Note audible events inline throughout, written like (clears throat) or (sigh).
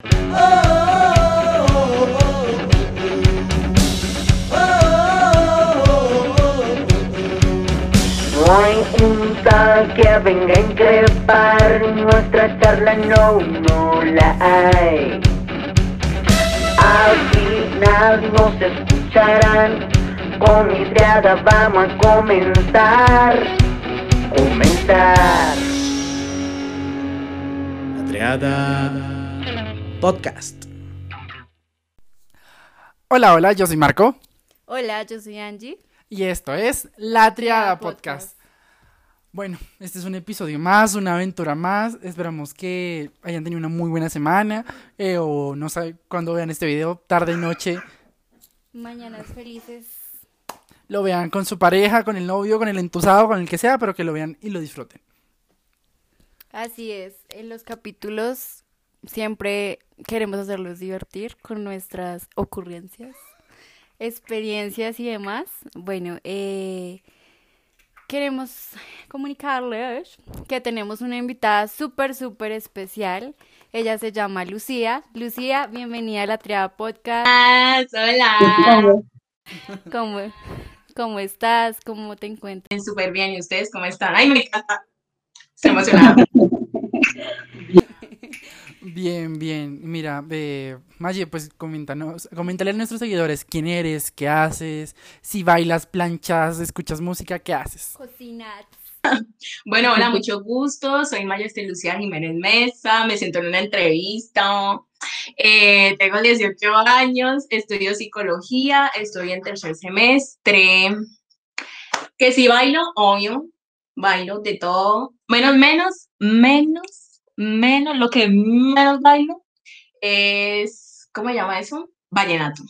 No hay que venga a increpar nuestra charla, no, no la hay. Al final nos escucharán, con mi triada vamos a comenzar, comenzar. La Triada Podcast. Hola, hola, yo soy Marco Hola, yo soy Angie. y esto es La Triada Podcast. Bueno, este es un episodio más, una aventura más. Esperamos que hayan tenido una muy buena semana eh, o no sé cuándo vean este video, tarde, noche, Mañanas felices. lo vean con su pareja, con el novio, con el entusado, con el que sea, pero que lo vean y lo disfruten. Así es, en los capítulos siempre queremos hacerlos divertir con nuestras ocurrencias, experiencias y demás. Bueno, eh, queremos comunicarles que tenemos una invitada súper, súper especial. Ella se llama Lucía. Lucía, bienvenida a la Triada Podcast. Hola, ¿Cómo, cómo estás? ¿Cómo te encuentras? súper bien. ¿Y ustedes cómo están? Ay, me encanta. Estoy emocionada. (laughs) Bien, bien. Mira, eh, Maye, pues coméntanos, coméntale a nuestros seguidores quién eres, qué haces, si bailas, planchas, escuchas música, qué haces. Cocinar. (laughs) Bueno, hola, mucho gusto. Soy Maya Este Lucía Jiménez Mesa. Me siento en una entrevista. Eh, tengo 18 años, estudio psicología, estoy en tercer semestre. Que si bailo, obvio, bailo de todo. Menos, menos, menos, menos, lo que menos bailo es, ¿cómo se llama eso? Vallenato.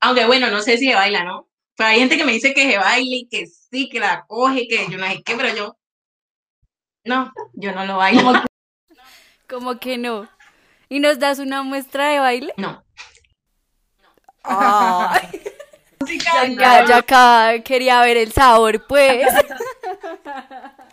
Aunque bueno, no sé si se baila, ¿no? Pero hay gente que me dice que se baila y que sí, que la coge, que yo no sé qué, pero yo, no, yo no lo bailo. Como (laughs) que no. ¿Y nos das una muestra de baile? No. Ay, (laughs) ya, ya, ya acá quería ver el sabor, pues. (laughs)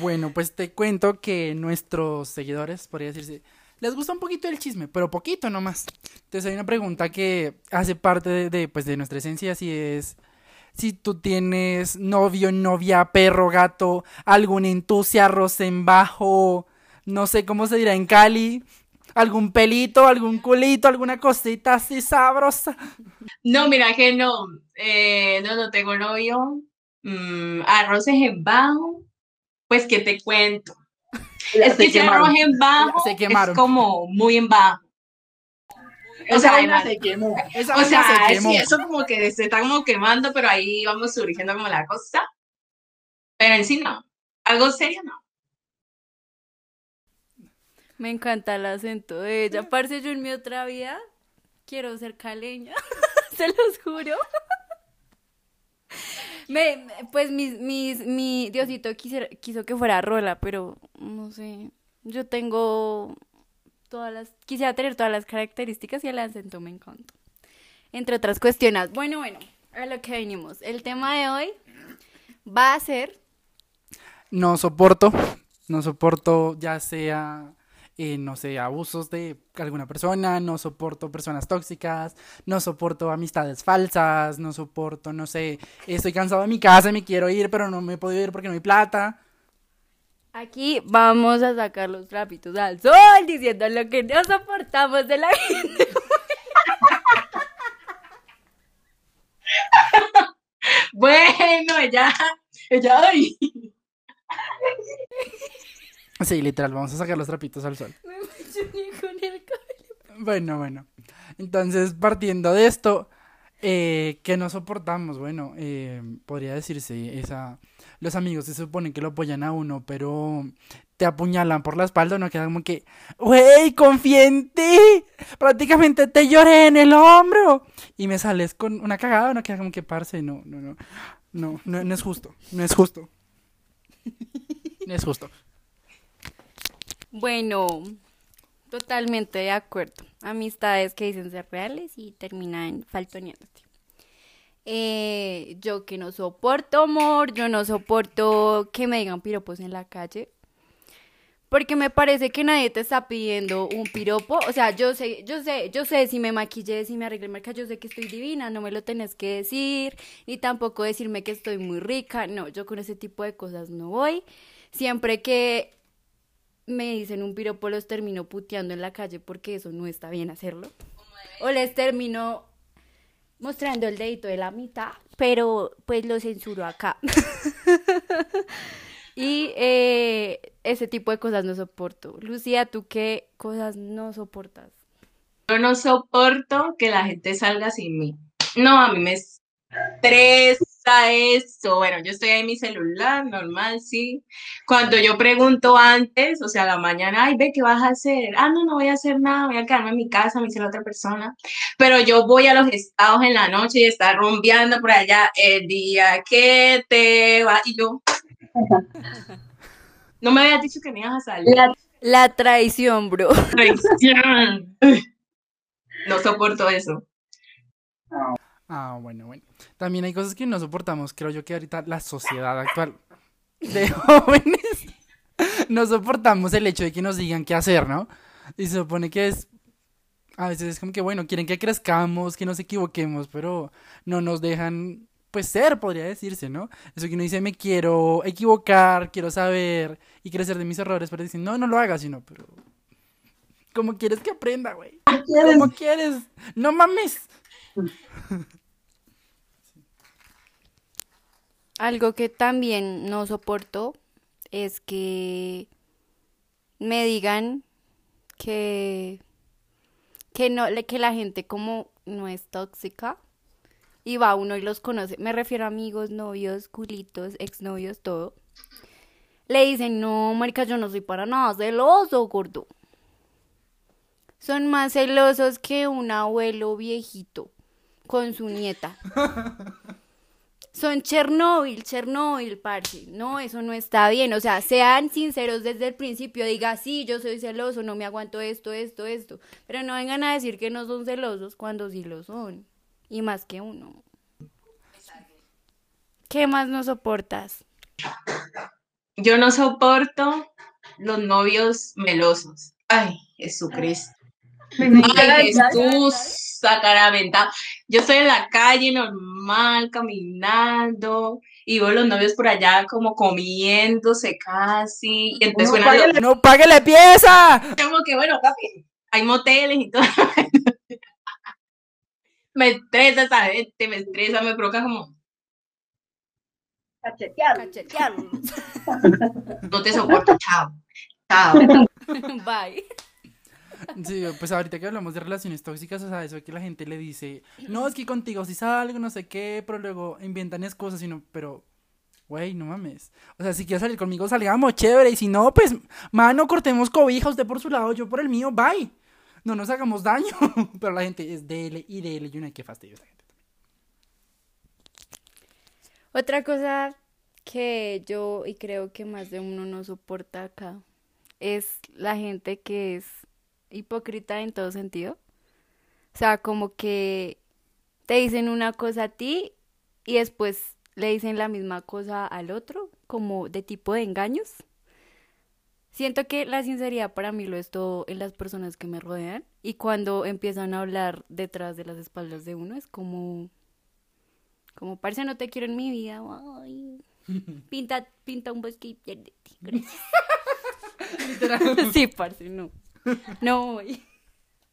Bueno, pues te cuento que nuestros seguidores, podría decirse, les gusta un poquito el chisme, pero poquito nomás. Entonces hay una pregunta que hace parte de, pues, de nuestra esencia, así es si tú tienes novio, novia, perro, gato, algún entusia, en bajo, no sé cómo se dirá en Cali, algún pelito, algún culito, alguna cosita así sabrosa. No, mira que no, eh, no, no tengo novio. Mm, arroces en bajo, pues que te cuento. Es que ese arroz en bajo Se es como muy en bajo. O sea, vaina se quemó. Esa o sea, se quemó. sí, eso como que se está como quemando, pero ahí vamos surgiendo como la cosa. Pero en sí no. Algo serio no. Me encanta el acento de ella. Parce, yo en mi otra vida quiero ser caleña. (laughs) Se los juro. Me, pues mis, mis, mi Diosito quisiera- quiso que fuera rola, pero no sé. Yo tengo todas las, quisiera tener todas las características y el acento me encanta. Entre otras cuestiones. Bueno, bueno, a lo que venimos. El tema de hoy va a ser No soporto, no soporto ya sea, eh, no sé, abusos de alguna persona, no soporto personas tóxicas, no soporto amistades falsas, no soporto, no sé, estoy cansado de mi casa, me quiero ir, pero no me he podido ir porque no hay plata. Aquí vamos a sacar los trapitos al sol diciendo lo que no soportamos de la gente. (laughs) Bueno, ella, ella, ay. Sí, literal, vamos a sacar los trapitos al sol. Me emocioné con el cabello. Bueno, bueno. Entonces, partiendo de esto, eh, que no soportamos, bueno, eh, podría decirse, esa, los amigos se supone que lo apoyan a uno, pero te apuñalan por la espalda, uno queda como que, wey, confía en ti, prácticamente te lloré en el hombro, y me sales con una cagada, uno queda como que, parce, no, no, no, no, no, no es justo, no es justo, (laughs) no es justo. Bueno, totalmente de acuerdo. Amistades que dicen ser reales y terminan faltoneándote. Eh, yo que no soporto amor, yo no soporto que me digan piropos en la calle. Porque me parece que nadie te está pidiendo un piropo. O sea, yo sé, yo sé, yo sé si me maquillé, si me arreglé maquillaje, yo sé que estoy divina, no me lo tenés que decir, ni tampoco decirme que estoy muy rica. No, yo con ese tipo de cosas no voy. Siempre que me dicen un piropo los termino puteando en la calle porque eso no está bien hacerlo. O les termino mostrando el dedito de la mitad, pero pues lo censuro acá. (laughs) y eh, ese tipo de cosas no soporto. Lucía, ¿tú qué cosas no soportas? Yo no soporto que la gente salga sin mí. No, a mí me estresa eso. Bueno, yo estoy ahí en mi celular, normal, sí. Cuando yo pregunto antes, o sea, a la mañana, ay, ve, ¿qué vas a hacer? Ah, no, no voy a hacer nada, voy a quedarme en mi casa, me dice la otra persona. Pero yo voy a los estados en la noche y está rumbeando por allá el día que te va. Y yo, (laughs) no me habías dicho que me ibas a salir. La, la traición, bro. Traición. (laughs) No soporto eso. Ah, bueno, bueno. También hay cosas que no soportamos. Creo yo que ahorita la sociedad actual de (laughs) jóvenes no soportamos el hecho de que nos digan qué hacer, ¿no? Y se supone que es. A veces es como que, bueno, quieren que crezcamos, que nos equivoquemos, pero no nos dejan, pues, ser, podría decirse, ¿no? Eso que uno dice, me quiero equivocar, quiero saber y crecer de mis errores, pero dicen, no, no lo hagas, sino, pero. ¿Cómo quieres que aprenda, güey? ¿Cómo quieres? No mames. Algo que también no soporto es que me digan que que no que la gente como no es tóxica y va uno y los conoce. Me refiero a amigos, novios, culitos, exnovios, todo. Le dicen, "No, marica, yo no soy para nada celoso, gordo." Son más celosos que un abuelo viejito con su nieta. Son Chernobyl, Chernobyl, parce. No, eso no está bien. O sea, sean sinceros desde el principio. Diga, sí, yo soy celoso, no me aguanto esto, esto, esto. Pero no vengan a decir que no son celosos cuando sí lo son. Y más que uno. ¿Qué más no soportas? Yo no soporto los novios melosos. Ay, Jesucristo. Ay, Jesús, sacaraventado. Yo estoy en la calle normal, caminando, y veo los novios por allá como comiéndose casi, y entonces no, suena pague, no pague la pieza. como que bueno, papi, hay moteles y todo. (laughs) me estresa esa gente, me estresa, me provoca como, Cachetear. Cachetear. no te soporto, chao, chao. (laughs) Bye. Sí, pues ahorita que hablamos de relaciones tóxicas, o sea, eso que la gente le dice, (clears throat) no, es que contigo sí salgo, no sé qué, pero luego inventan excusas, sino, pero, güey, no mames. O sea, si quieres salir conmigo, salgamos chévere, y si no, pues, mano, cortemos cobija, usted por su lado, yo por el mío, bye. No nos hagamos daño. (laughs) Pero la gente es dele y dele, y una que fastidio esa gente. Otra cosa que yo y creo que más de uno no soporta acá es la gente que es hipócrita en todo sentido. O sea, como que te dicen una cosa a ti y después le dicen la misma cosa al otro, como de tipo de engaños. Siento que la sinceridad para mí lo es todo en las personas que me rodean y cuando empiezan a hablar detrás de las espaldas de uno es como, como, parce, no te quiero en mi vida, ay, (laughs) pinta, pinta un bosque y piérdete, gracias. (laughs) (laughs) Sí, parce, no. (laughs) No voy.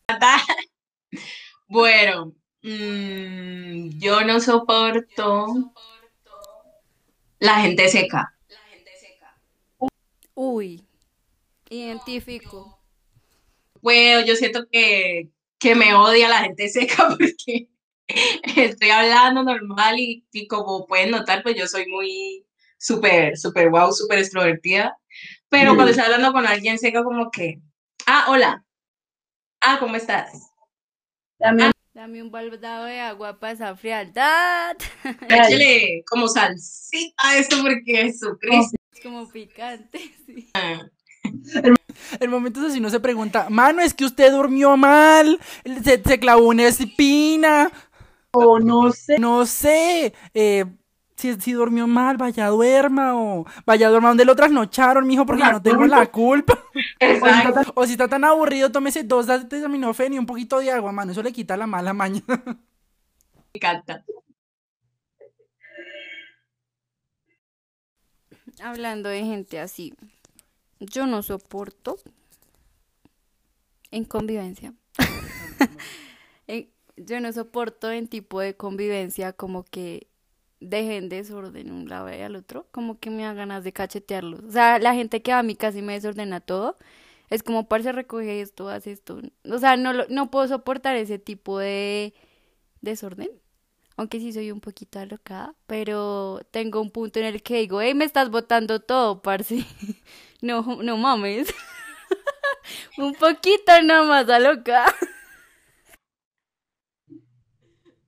(laughs) Bueno, mm, yo no soporto la gente seca. Uy, identifico. Bueno, yo siento que, que me odia la gente seca (laughs) porque estoy hablando normal y, y como pueden notar, pues yo soy muy súper, súper wow, súper extrovertida. Pero cuando estoy hablando con alguien seca, como que, ah, hola. Ah, ¿cómo estás? También. Dame un baldado de agua para esa frialdad. (laughs) Échale como salsita a esto porque Jesucristo. Es como picante, (laughs) sí. El momento es así, no se pregunta, mano, es que usted durmió mal, se, se clavó una espina, O no sé. no sé, eh, si, si durmió mal, vaya duerma o vaya duerma donde lo trasnocharon, mijo, porque no tengo la culpa. O si, está Exacto. tan, o si está tan aburrido, tómese dos de acetaminofén y un poquito de agua, mano. Eso le quita la mala maña. Me encanta. Hablando de gente así, yo no soporto en convivencia. (laughs) En- yo no soporto en tipo de convivencia como que dejen desorden un lado y al otro, como que me dan ganas de cachetearlos. O sea, la gente que va a mí casi me desordena todo. Es como, parce, recoge esto, haz esto. O sea, no, lo- no puedo soportar ese tipo de desorden. Aunque sí soy un poquito alocada, pero tengo un punto en el que digo, hey, me estás botando todo, parce. (laughs) No, no mames. (laughs) Un poquito nada más alocada.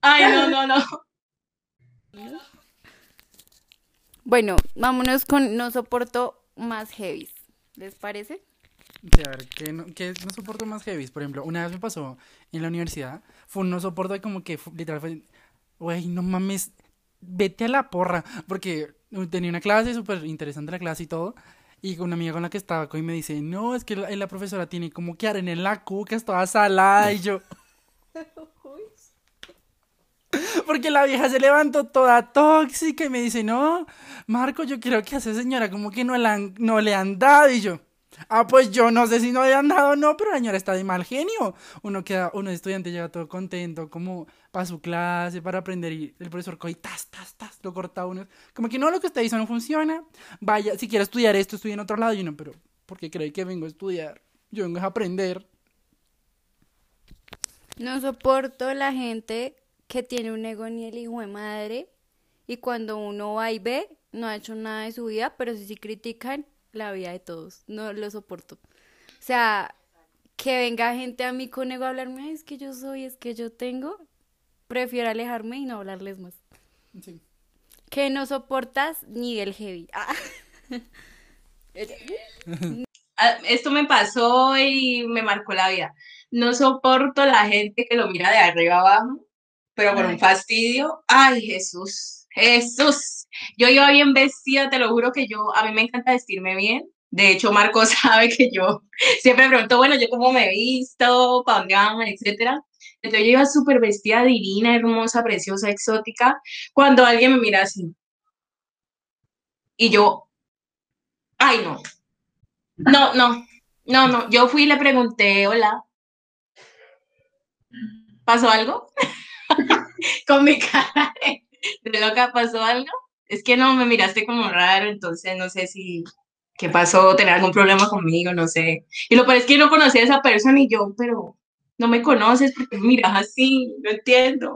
Ay, no, no, no. Bueno, vámonos con no soporto más heavies. ¿Les parece? Sí, a ver, ¿qué no, qué no soporto más heavy? Por ejemplo, una vez me pasó en la universidad, fue un no soporto de como que, literal, fue, güey, no mames, vete a la porra, porque uh, tenía una clase súper interesante la clase y todo, y una amiga con la que estaba y me dice, no, es que la, la profesora tiene como que arena en la cuca, es toda salada, y yo... (laughs) (laughs) Porque la vieja se levantó toda tóxica y me dice, no, Marco, yo creo que a señora como que no le han, dado. Y yo, ah, pues yo no sé si no le han dado o no, pero la señora está de mal genio. Uno queda, uno estudiante llega todo contento, como para su clase, para aprender, y el profesor coge tas, tas, tas, lo corta uno. Como que no, lo que usted hizo no funciona. Vaya, si quiere estudiar esto, estudie en otro lado. Y uno, pero, ¿por qué cree que vengo a estudiar? Yo vengo a aprender. No soporto la gente que tiene un ego ni el hijo de madre y cuando uno va y ve, no ha hecho nada de su vida, pero sí, sí critican la vida de todos. No lo soporto. O sea, que venga gente a mí con ego a hablarme, "Ay, es que yo soy, es que yo tengo, prefiero alejarme y no hablarles más. Sí. Que no soportas ni del heavy. (laughs) Ah. Ah, Esto me pasó y me marcó la vida. No soporto la gente que lo mira de arriba abajo, pero por un fastidio. Ay, Jesús, Jesús. Yo iba bien vestida, te lo juro que yo, a mí me encanta vestirme bien. De hecho, Marco (laughs) sabe que yo siempre pregunto, bueno, yo cómo me he visto, para dónde vamos, etcétera. Entonces yo iba súper vestida, divina, hermosa, preciosa, exótica, cuando alguien me mira así. Y yo, ay, no, no, no, no, no. Yo fui y le pregunté, hola, ¿pasó algo? (laughs) Con mi cara de, loca, ¿pasó algo? Es que no, me miraste como raro, entonces no sé si, ¿qué pasó? ¿Tener algún problema conmigo? No sé. Y lo peor es que no conocía a esa persona y yo, pero no me conoces porque miras así, no entiendo.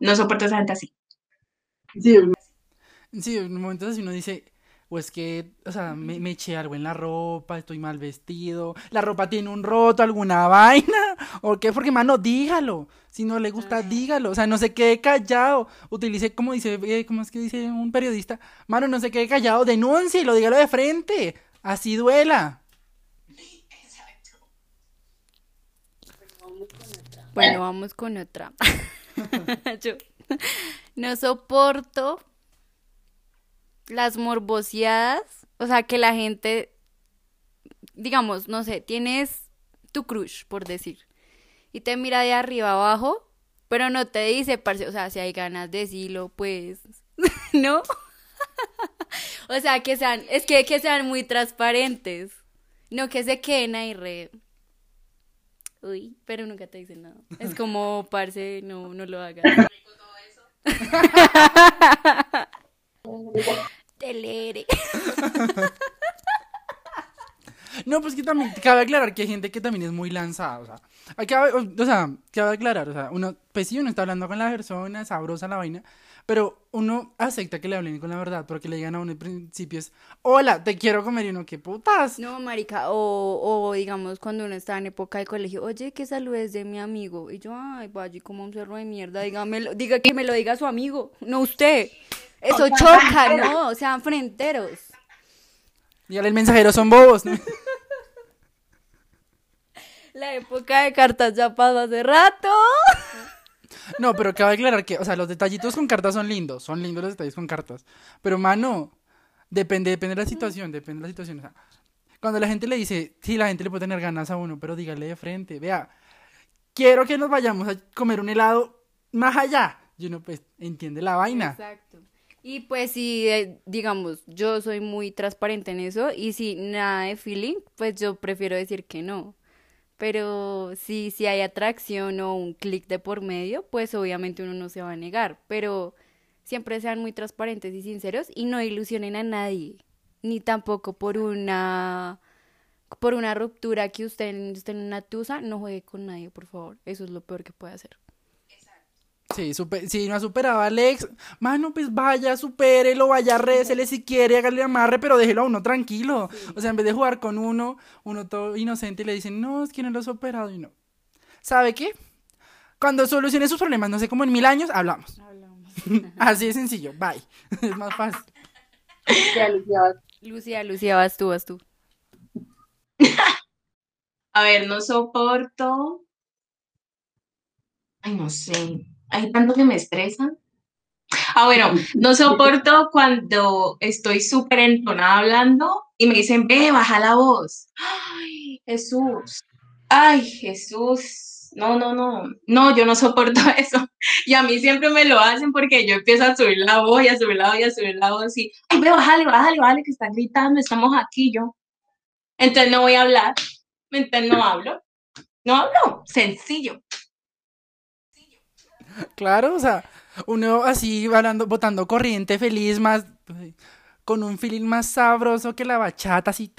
No soporto esa gente así. Sí, en momentos así uno dice, o es que, o sea, me, me eché algo en la ropa, estoy mal vestido, la ropa tiene un roto, alguna (laughs) vaina, o qué, porque mano, dígalo, si no le gusta, dígalo, o sea, no se quede callado, utilice, como dice, eh, ¿cómo es que dice un periodista? Mano, no se quede callado, denúncielo, dígalo de frente, así duela. Bueno, vamos con otra. (laughs) Yo no soporto las morboseadas, o sea, que la gente, digamos, no sé, tienes tu crush, por decir, y te mira de arriba abajo, pero no te dice, parce, o sea, si hay ganas de decirlo, pues, (laughs) ¿no? (laughs) O sea, que sean, es que, que sean muy transparentes, no que se queden ahí re... Uy, pero nunca te dicen nada. Es como, parce, no, no lo hagas. (laughs) Telere. (laughs) No, pues que también cabe aclarar que hay gente que también es muy lanzada, o sea, hay que- o sea, cabe aclarar, o sea, uno, pues sí, uno está hablando con la persona, sabrosa la vaina, pero uno acepta que le hablen con la verdad, porque le digan a uno en principio es, hola, te quiero comer, y uno, qué putas. No, marica, o, o digamos cuando uno está en época de colegio, oye, que saludes de mi amigo. Y yo, ay, vaya, como un cerro de mierda, dígamelo, diga que me lo diga su amigo, no usted. Eso choca, ¿no? Sean fronteros. Dígale, el mensajero son bobos, ¿no? (laughs) La época de cartas ya pasó hace rato. No, pero cabe aclarar que, o sea, los detallitos con cartas son lindos, son lindos los detalles con cartas. Pero, mano, depende, depende de la situación, depende de la situación. O sea, cuando la gente le dice, sí, la gente le puede tener ganas a uno, pero dígale de frente, vea, quiero que nos vayamos a comer un helado más allá. Y uno, pues, entiende la vaina. Exacto. Y pues si, eh, digamos, yo soy muy transparente en eso y si nada de feeling, pues yo prefiero decir que no. Pero si, si hay atracción o un clic de por medio, pues obviamente uno no se va a negar. Pero siempre sean muy transparentes y sinceros y no ilusionen a nadie. Ni tampoco por una por una ruptura que usted esté en una tusa, no juegue con nadie, por favor. Eso es lo peor que puede hacer. Sí, super, si no ha superado a Alex, mano, pues vaya, supérelo, vaya, récele si quiere, hágale amarre, pero déjelo a uno tranquilo. O sea, en vez de jugar con uno, uno todo inocente y le dicen, no, es que no lo ha superado y no. ¿Sabe qué? Cuando solucione sus problemas, no sé, como en mil años, hablamos. Hablamos. Así de sencillo, bye. (laughs) es más fácil. Lucía, vas. Lucía, Lucía, vas tú, vas tú. (laughs) A ver, no soporto. Ay, no sé. Hay tanto que me estresan. Ah, bueno, no soporto cuando estoy súper entonada hablando y me dicen, ve, baja la voz. Ay, Jesús. Ay, Jesús. No, no, no. No, yo no soporto (laughs) eso. Y a mí siempre me lo hacen porque yo empiezo a subir la voz y a subir la voz y a subir la voz y, ay, ve, bájale, bájale, bájale, que están gritando, estamos aquí yo. Entonces no voy a hablar. Entonces no hablo. No hablo. Sencillo. (laughs) Claro, o sea, uno así hablando, botando corriente feliz, más con un feeling más sabroso que la bachata, así,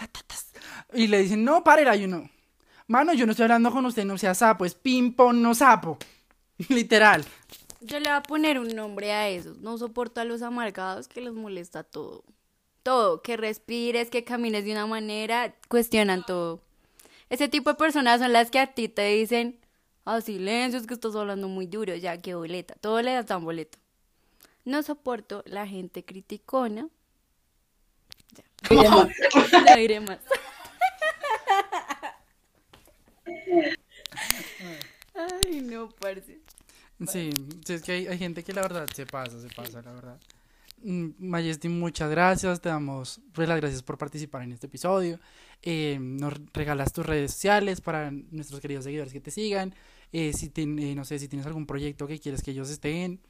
y le dicen, no, párela, y uno, mano, yo no estoy hablando con usted, no sea sapo, es ping pong, no sapo, (laughs) literal. Yo le voy a poner un nombre a eso. No soporto a los amargados que les molesta todo. Todo. Que respires, que camines de una manera, cuestionan todo. Ese tipo de personas son las que a ti te dicen, ah, silencio, es que estás hablando muy duro, ya que boleta. Todo le dan boleta. No soporto la gente criticona. Ya. (laughs) No diré más. Ay, no, parce. Sí, sí, es que hay, hay gente que la verdad se pasa, se pasa, la verdad. Mm, Majesty, muchas gracias, te damos pues, las gracias por participar en este episodio. Eh, nos regalas tus redes sociales para nuestros queridos seguidores que te sigan. Eh, si ten- eh, no sé si tienes algún proyecto que quieres que ellos estén,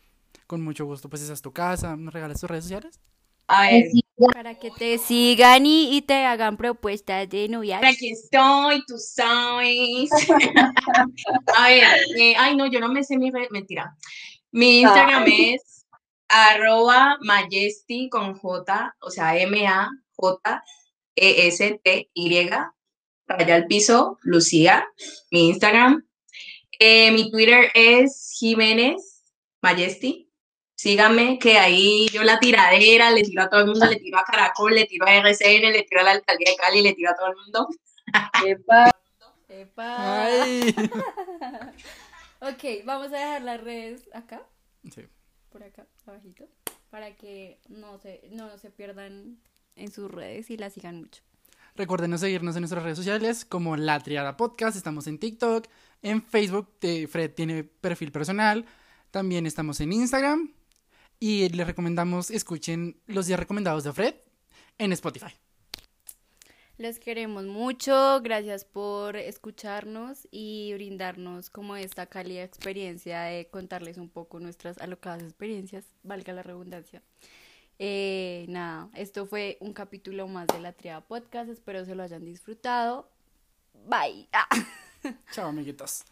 con mucho gusto, pues esa es tu casa. ¿Nos regalas tus redes sociales? A ver, Para que te sigan y, y te hagan propuestas de noviazgo. aquí estoy, tú sabes. (laughs) A ver, eh, ay no, yo no me sé mi red, mentira. Mi Instagram es arroba majesty con J, o sea, M-A-J-E-S-T-Y, raya al piso, Lucía, mi Instagram. Eh, mi Twitter es Jiménez Majesty. Síganme, que ahí yo la tiradera, le tiro a todo el mundo, le tiro a Caracol, le tiro a RCN, le tiro a la alcaldía de Cali, le tiro a todo el mundo. Epa, (laughs) Epa. Ay. (laughs) Ok, vamos a dejar las redes acá, Sí. Por acá, abajito, para que no se, no se pierdan en sus redes y la sigan mucho. Recuerden seguirnos en nuestras redes sociales como La Triada Podcast. Estamos en TikTok, en Facebook. Fred tiene perfil personal. También estamos en Instagram. Y les recomendamos escuchen los días recomendados de Fred en Spotify. Los queremos mucho, gracias por escucharnos y brindarnos como esta cálida experiencia de contarles un poco nuestras alocadas experiencias, valga la redundancia. Eh, nada, esto fue un capítulo más de la Triada Podcast, espero se lo hayan disfrutado. Bye. Ah. Chao, amiguitos.